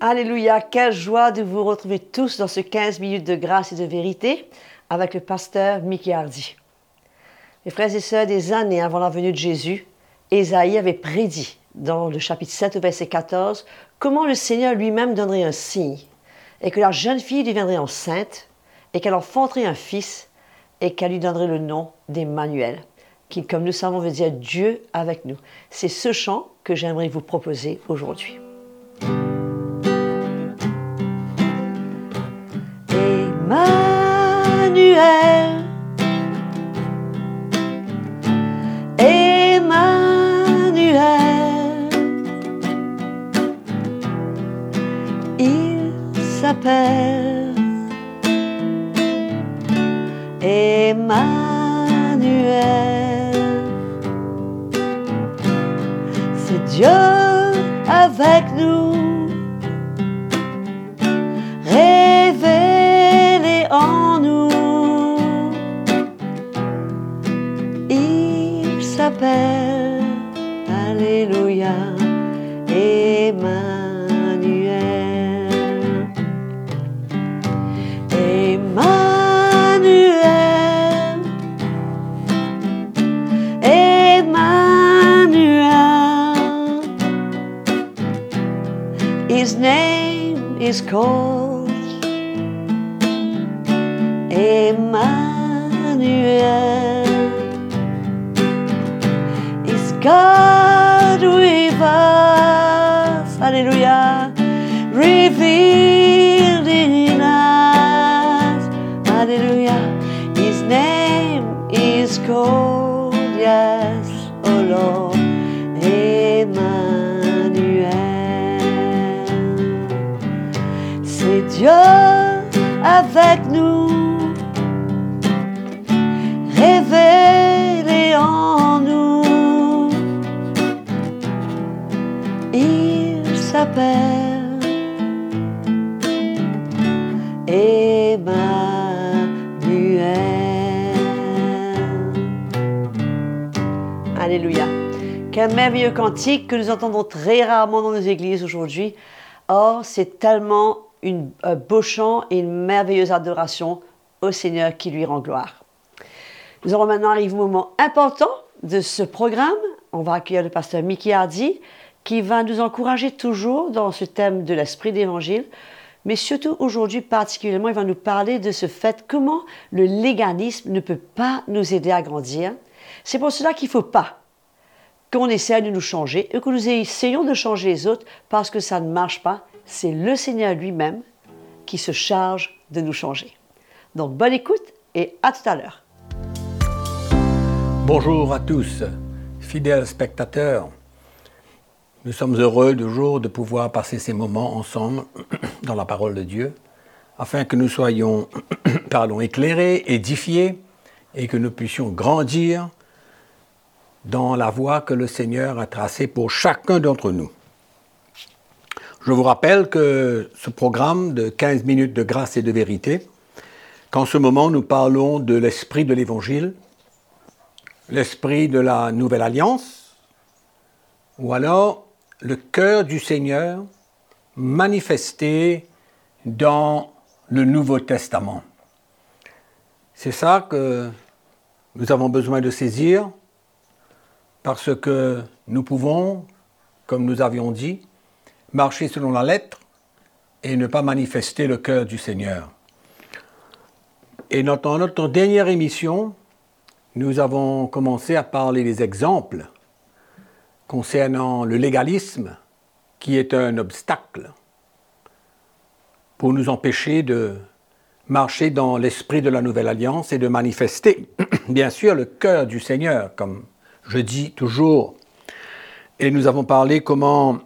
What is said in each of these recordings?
Alléluia, quelle joie de vous retrouver tous dans ce 15 minutes de grâce et de vérité avec le pasteur Mickey Hardy. Mes frères et sœurs, des années avant la venue de Jésus, Ésaïe avait prédit dans le chapitre 7 au verset 14 comment le Seigneur lui-même donnerait un signe et que la jeune fille deviendrait enceinte et qu'elle enfanterait un fils et qu'elle lui donnerait le nom d'Emmanuel, qui, comme nous savons, veut dire Dieu avec nous. C'est ce chant que j'aimerais vous proposer aujourd'hui. Emmanuel. C'est Dieu avec nous. révélé en nous. Il s'appelle, called Emmanuel. Is God with us? Hallelujah. Revealed in us. Hallelujah. His name is called, Dieu avec nous, révélé en nous. Il s'appelle Emmanuel. Alléluia. Quel merveilleux cantique que nous entendons très rarement dans nos églises aujourd'hui. Or, c'est tellement une, un beau chant et une merveilleuse adoration au Seigneur qui lui rend gloire. Nous allons maintenant arriver au moment important de ce programme. On va accueillir le pasteur Mickey Hardy qui va nous encourager toujours dans ce thème de l'esprit d'évangile. Mais surtout aujourd'hui particulièrement, il va nous parler de ce fait comment le légalisme ne peut pas nous aider à grandir. C'est pour cela qu'il ne faut pas qu'on essaie de nous changer et que nous essayons de changer les autres parce que ça ne marche pas. C'est le Seigneur lui-même qui se charge de nous changer. Donc bonne écoute et à tout à l'heure. Bonjour à tous, fidèles spectateurs. Nous sommes heureux toujours de pouvoir passer ces moments ensemble dans la parole de Dieu, afin que nous soyons éclairés, édifiés et que nous puissions grandir dans la voie que le Seigneur a tracée pour chacun d'entre nous. Je vous rappelle que ce programme de 15 minutes de grâce et de vérité, qu'en ce moment nous parlons de l'esprit de l'Évangile, l'esprit de la nouvelle alliance, ou alors le cœur du Seigneur manifesté dans le Nouveau Testament. C'est ça que nous avons besoin de saisir parce que nous pouvons, comme nous avions dit, marcher selon la lettre et ne pas manifester le cœur du Seigneur. Et dans notre dernière émission, nous avons commencé à parler des exemples concernant le légalisme, qui est un obstacle pour nous empêcher de marcher dans l'esprit de la nouvelle alliance et de manifester, bien sûr, le cœur du Seigneur, comme je dis toujours. Et nous avons parlé comment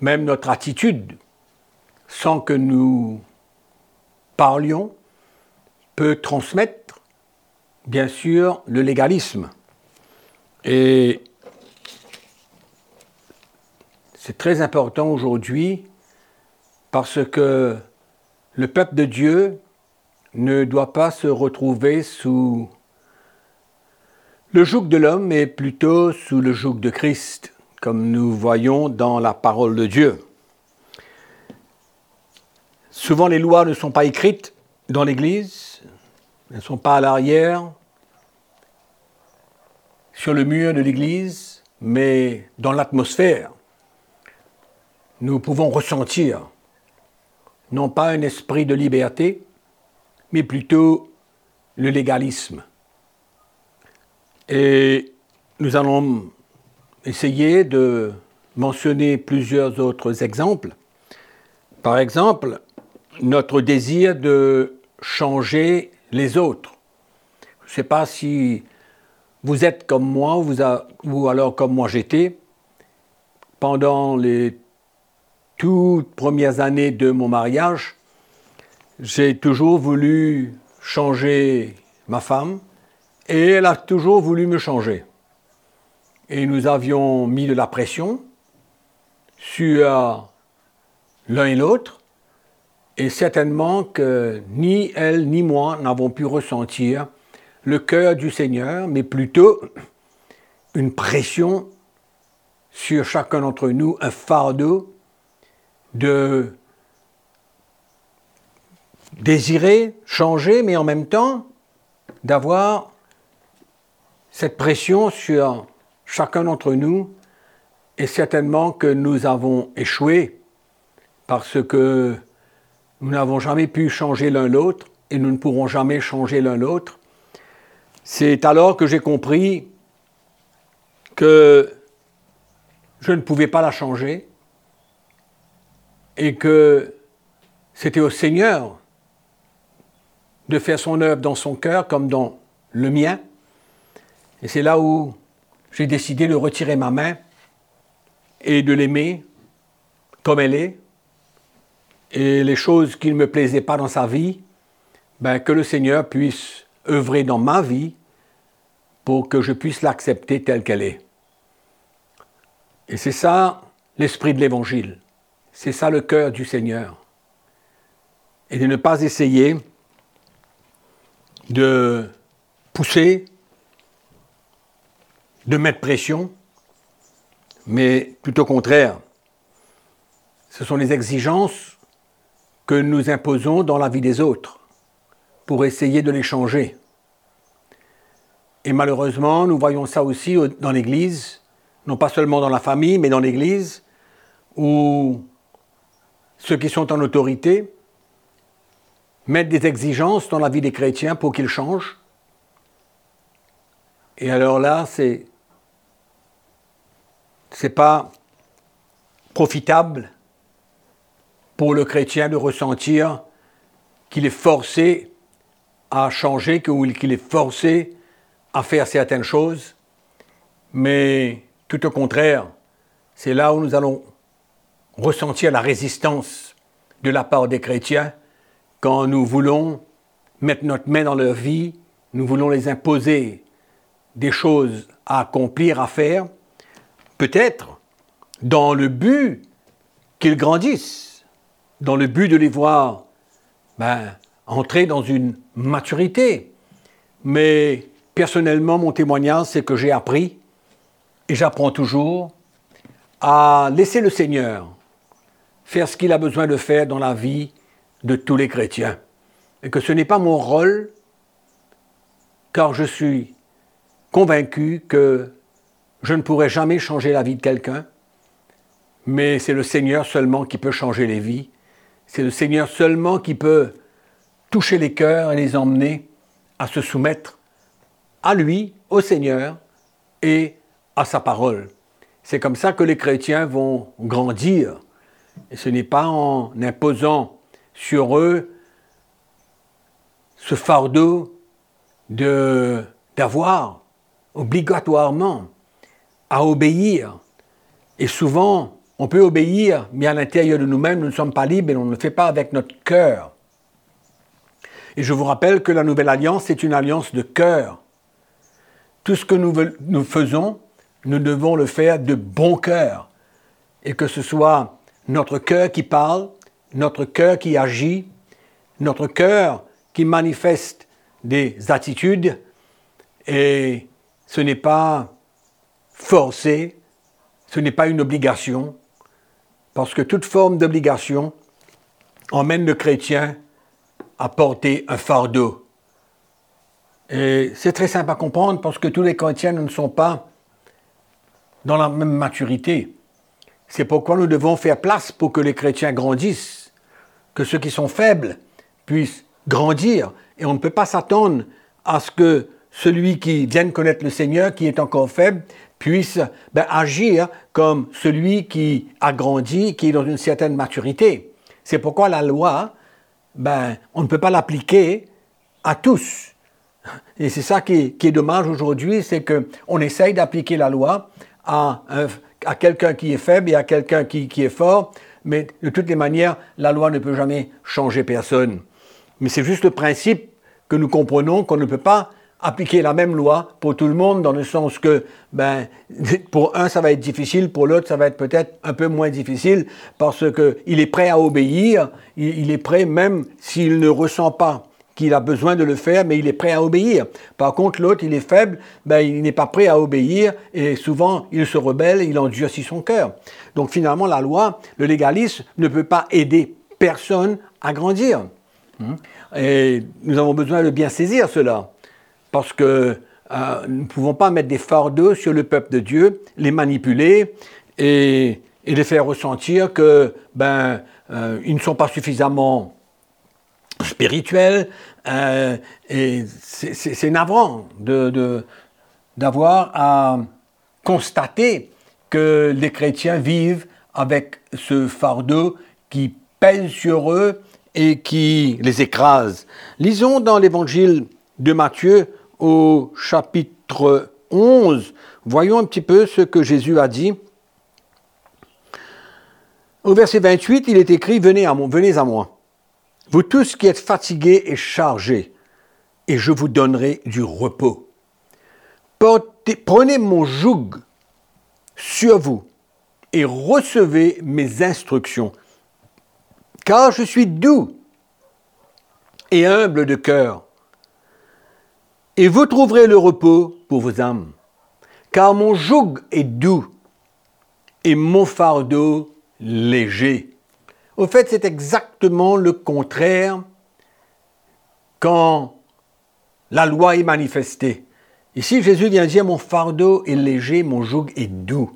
même notre attitude, sans que nous parlions, peut transmettre, bien sûr, le légalisme. Et c'est très important aujourd'hui parce que le peuple de Dieu ne doit pas se retrouver sous le joug de l'homme, mais plutôt sous le joug de Christ, comme nous voyons dans la parole de Dieu. souvent les lois ne sont pas écrites dans l'Église, elles ne sont pas à l'arrière, sur le mur de l'Église, mais dans l'atmosphère. Nous pouvons ressentir non pas un esprit de liberté, mais plutôt le légalisme. Et nous allons essayer de mentionner plusieurs autres exemples. Par exemple, notre désir de changer les autres. Je ne sais pas si vous êtes comme moi ou alors comme moi j'étais. Pendant les toutes premières années de mon mariage, j'ai toujours voulu changer ma femme et elle a toujours voulu me changer. Et nous avions mis de la pression sur l'un et l'autre. Et certainement que ni elle ni moi n'avons pu ressentir le cœur du Seigneur, mais plutôt une pression sur chacun d'entre nous, un fardeau de désirer changer, mais en même temps d'avoir cette pression sur chacun d'entre nous, et certainement que nous avons échoué parce que nous n'avons jamais pu changer l'un l'autre et nous ne pourrons jamais changer l'un l'autre. C'est alors que j'ai compris que je ne pouvais pas la changer et que c'était au Seigneur de faire son œuvre dans son cœur comme dans le mien. Et c'est là où j'ai décidé de retirer ma main et de l'aimer comme elle est. Et les choses qui ne me plaisaient pas dans sa vie, ben, que le Seigneur puisse œuvrer dans ma vie pour que je puisse l'accepter telle qu'elle est. Et c'est ça l'esprit de l'Évangile. C'est ça le cœur du Seigneur. Et de ne pas essayer de pousser, de mettre pression, mais tout au contraire. Ce sont les exigences que nous imposons dans la vie des autres pour essayer de les changer. Et malheureusement, nous voyons ça aussi dans l'Église, non pas seulement dans la famille, mais dans l'Église, où ceux qui sont en autorité mettent des exigences dans la vie des chrétiens pour qu'ils changent. Et alors là, c'est c'est pas profitable pour le chrétien de ressentir qu'il est forcé à changer, qu'il est forcé à faire certaines choses, mais tout au contraire, c'est là où nous allons ressentir la résistance de la part des chrétiens quand nous voulons mettre notre main dans leur vie, nous voulons les imposer des choses à accomplir, à faire, peut-être dans le but qu'ils grandissent, dans le but de les voir ben, entrer dans une maturité. Mais personnellement, mon témoignage, c'est que j'ai appris, et j'apprends toujours, à laisser le Seigneur faire ce qu'il a besoin de faire dans la vie de tous les chrétiens. Et que ce n'est pas mon rôle, car je suis convaincu que je ne pourrai jamais changer la vie de quelqu'un, mais c'est le Seigneur seulement qui peut changer les vies. C'est le Seigneur seulement qui peut toucher les cœurs et les emmener à se soumettre à lui, au Seigneur et à sa parole. C'est comme ça que les chrétiens vont grandir et ce n'est pas en imposant sur eux ce fardeau d'avoir obligatoirement à obéir. Et souvent, on peut obéir, mais à l'intérieur de nous-mêmes, nous ne sommes pas libres et on ne le fait pas avec notre cœur. Et je vous rappelle que la nouvelle alliance est une alliance de cœur. Tout ce que nous, nous faisons, nous devons le faire de bon cœur. Et que ce soit notre cœur qui parle, notre cœur qui agit, notre cœur qui manifeste des attitudes, et ce n'est pas forcé, ce n'est pas une obligation, parce que toute forme d'obligation emmène le chrétien à porter un fardeau. Et c'est très simple à comprendre parce que tous les chrétiens ne sont pas dans la même maturité. C'est pourquoi nous devons faire place pour que les chrétiens grandissent, que ceux qui sont faibles puissent grandir. Et on ne peut pas s'attendre à ce que celui qui vient de connaître le Seigneur, qui est encore faible, puisse ben, agir comme celui qui a grandi, qui est dans une certaine maturité. C'est pourquoi la loi, ben, on ne peut pas l'appliquer à tous. Et c'est ça qui est, dommage aujourd'hui, c'est qu'on essaye d'appliquer la loi à, à quelqu'un qui est faible et à quelqu'un qui, qui est fort, mais de toutes les manières, la loi ne peut jamais changer personne. Mais c'est juste le principe que nous comprenons qu'on ne peut pas appliquer la même loi pour tout le monde, dans le sens que, ben, pour un, ça va être difficile, pour l'autre, ça va être peut-être un peu moins difficile, parce qu'il est prêt à obéir, il, est prêt même s'il ne ressent pas qu'il a besoin de le faire, mais il est prêt à obéir. Par contre, l'autre, il est faible, ben, il n'est pas prêt à obéir, et souvent, il se rebelle, il endurcit son cœur. Donc finalement, la loi, le légalisme, ne peut pas aider personne à grandir. Et nous avons besoin de bien saisir cela parce que euh, nous ne pouvons pas mettre des fardeaux sur le peuple de Dieu, les manipuler et, les faire ressentir que ben euh, ils ne sont pas suffisamment spirituels. Euh, et c'est navrant de, d'avoir à constater que les chrétiens vivent avec ce fardeau qui pèse sur eux et qui les écrase. Lisons dans l'évangile de Matthieu au chapitre 11, voyons un petit peu ce que Jésus a dit. Au verset 28, il est écrit, venez à moi, venez à moi, vous tous qui êtes fatigués et chargés, et je vous donnerai du repos. prenez mon joug sur vous et recevez mes instructions, car je suis doux et humble de cœur, et vous trouverez le repos pour vos âmes. Car mon joug est doux et mon fardeau léger. Au fait, c'est exactement le contraire quand la loi est manifestée. Ici, Jésus vient dire, mon fardeau est léger, mon joug est doux.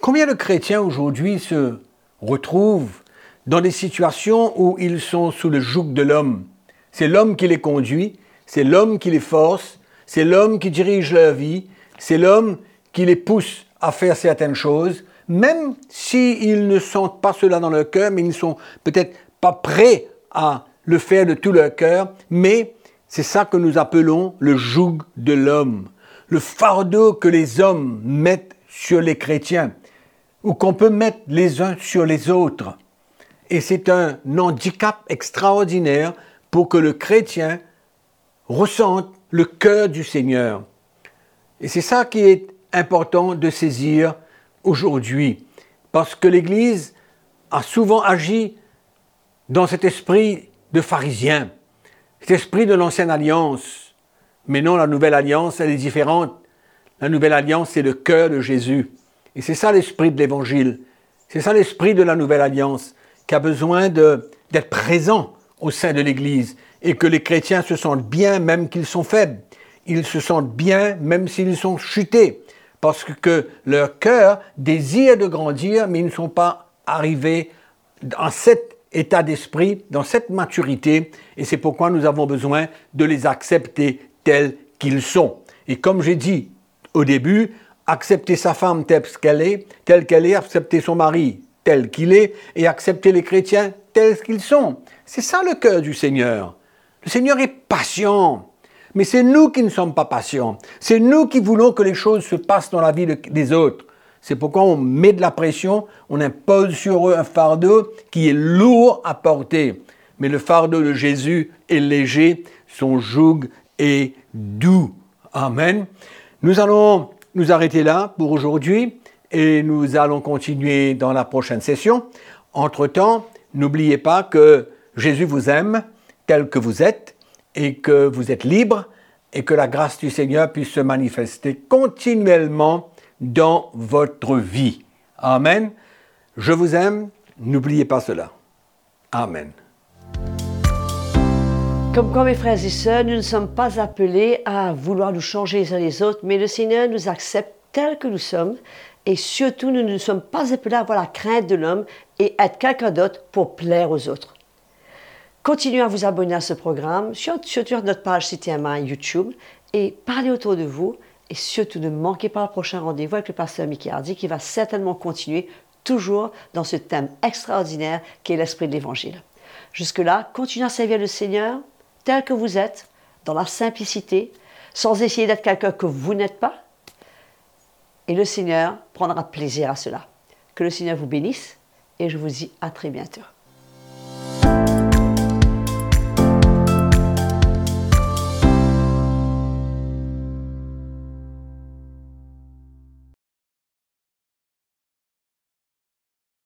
Combien de chrétiens aujourd'hui se retrouvent dans des situations où ils sont sous le joug de l'homme? C'est l'homme qui les conduit, c'est l'homme qui les force, c'est l'homme qui dirige leur vie, c'est l'homme qui les pousse à faire certaines choses, même s'ils ne sentent pas cela dans leur cœur, mais ils ne sont peut-être pas prêts à le faire de tout leur cœur, mais c'est ça que nous appelons le joug de l'homme, le fardeau que les hommes mettent sur les chrétiens, ou qu'on peut mettre les uns sur les autres. Et c'est un handicap extraordinaire pour que le chrétien ressentent le cœur du Seigneur. Et c'est ça qui est important de saisir aujourd'hui, parce que l'Église a souvent agi dans cet esprit de pharisien, cet esprit de l'ancienne alliance. Mais non, la nouvelle alliance, elle est différente. La nouvelle alliance, c'est le cœur de Jésus. Et c'est ça l'esprit de l'Évangile. C'est ça l'esprit de la nouvelle alliance, qui a besoin d'être présent au sein de l'Église et que les chrétiens se sentent bien même qu'ils sont faibles. Ils se sentent bien même s'ils sont chutés, parce que leur cœur désire de grandir, mais ils ne sont pas arrivés dans cet état d'esprit, dans cette maturité, et c'est pourquoi nous avons besoin de les accepter tels qu'ils sont. Et comme j'ai dit au début, accepter sa femme telle qu'elle est, telle qu'elle est, accepter son mari tel qu'il est, et accepter les chrétiens tels qu'ils sont. C'est ça le cœur du Seigneur. Le Seigneur est patient. Mais c'est nous qui ne sommes pas patients. C'est nous qui voulons que les choses se passent dans la vie des autres. C'est pourquoi on met de la pression, on impose sur eux un fardeau qui est lourd à porter. Mais le fardeau de Jésus est léger, son joug est doux. Amen. Nous allons nous arrêter là pour aujourd'hui et nous allons continuer dans la prochaine session. Entre-temps, n'oubliez pas que Jésus vous aime tel que vous êtes et que vous êtes libre et que la grâce du Seigneur puisse se manifester continuellement dans votre vie. Amen. Je vous aime, n'oubliez pas cela. Amen. Comme quoi, mes frères et sœurs, nous ne sommes pas appelés à vouloir nous changer les uns les autres, mais le Seigneur nous accepte tels que nous sommes. Et surtout, nous ne sommes pas appelés à avoir la crainte de l'homme et être quelqu'un d'autre pour plaire aux autres. Continuez à vous abonner à ce programme, surtout sur notre page CTMA YouTube, et parlez autour de vous. Et surtout, ne manquez pas le prochain rendez-vous avec le pasteur Mickey Hardy qui va certainement continuer toujours dans ce thème extraordinaire qui est l'esprit de l'Évangile. Jusque-là, continuez à servir le Seigneur, tel que vous êtes, dans la simplicité, sans essayer d'être quelqu'un que vous n'êtes pas. Et le Seigneur prendra plaisir à cela. Que le Seigneur vous bénisse et je vous dis à très bientôt.